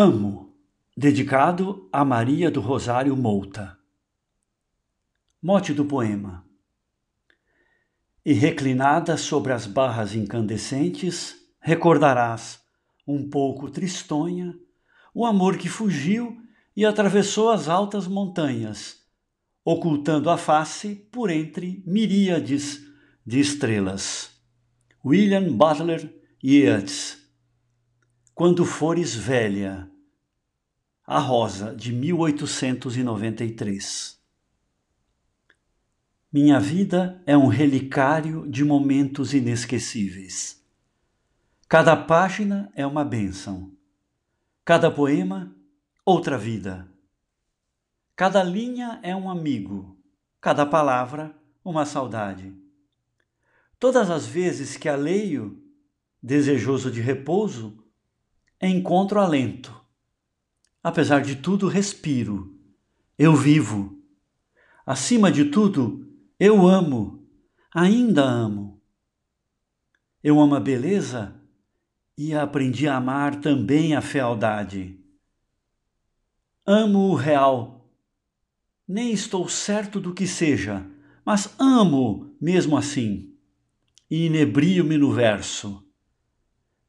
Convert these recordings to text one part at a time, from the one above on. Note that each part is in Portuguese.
Amo, dedicado a Maria do Rosário Mouta. Mote do poema. E reclinada sobre as barras incandescentes, recordarás, um pouco tristonha, o amor que fugiu e atravessou as altas montanhas, ocultando a face por entre miríades de estrelas. William Butler Yeats quando fores velha. A Rosa, de 1893. Minha vida é um relicário de momentos inesquecíveis. Cada página é uma bênção. Cada poema, outra vida. Cada linha é um amigo. Cada palavra, uma saudade. Todas as vezes que a leio, desejoso de repouso, encontro alento. Apesar de tudo, respiro. Eu vivo. Acima de tudo, eu amo. Ainda amo. Eu amo a beleza e aprendi a amar também a fealdade. Amo o real. Nem estou certo do que seja, mas amo mesmo assim. E inebrio-me no verso.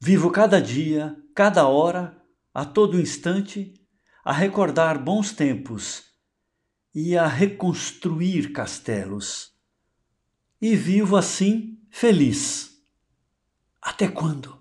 Vivo cada dia cada hora, a todo instante, a recordar bons tempos e a reconstruir castelos. E vivo assim feliz. Até quando?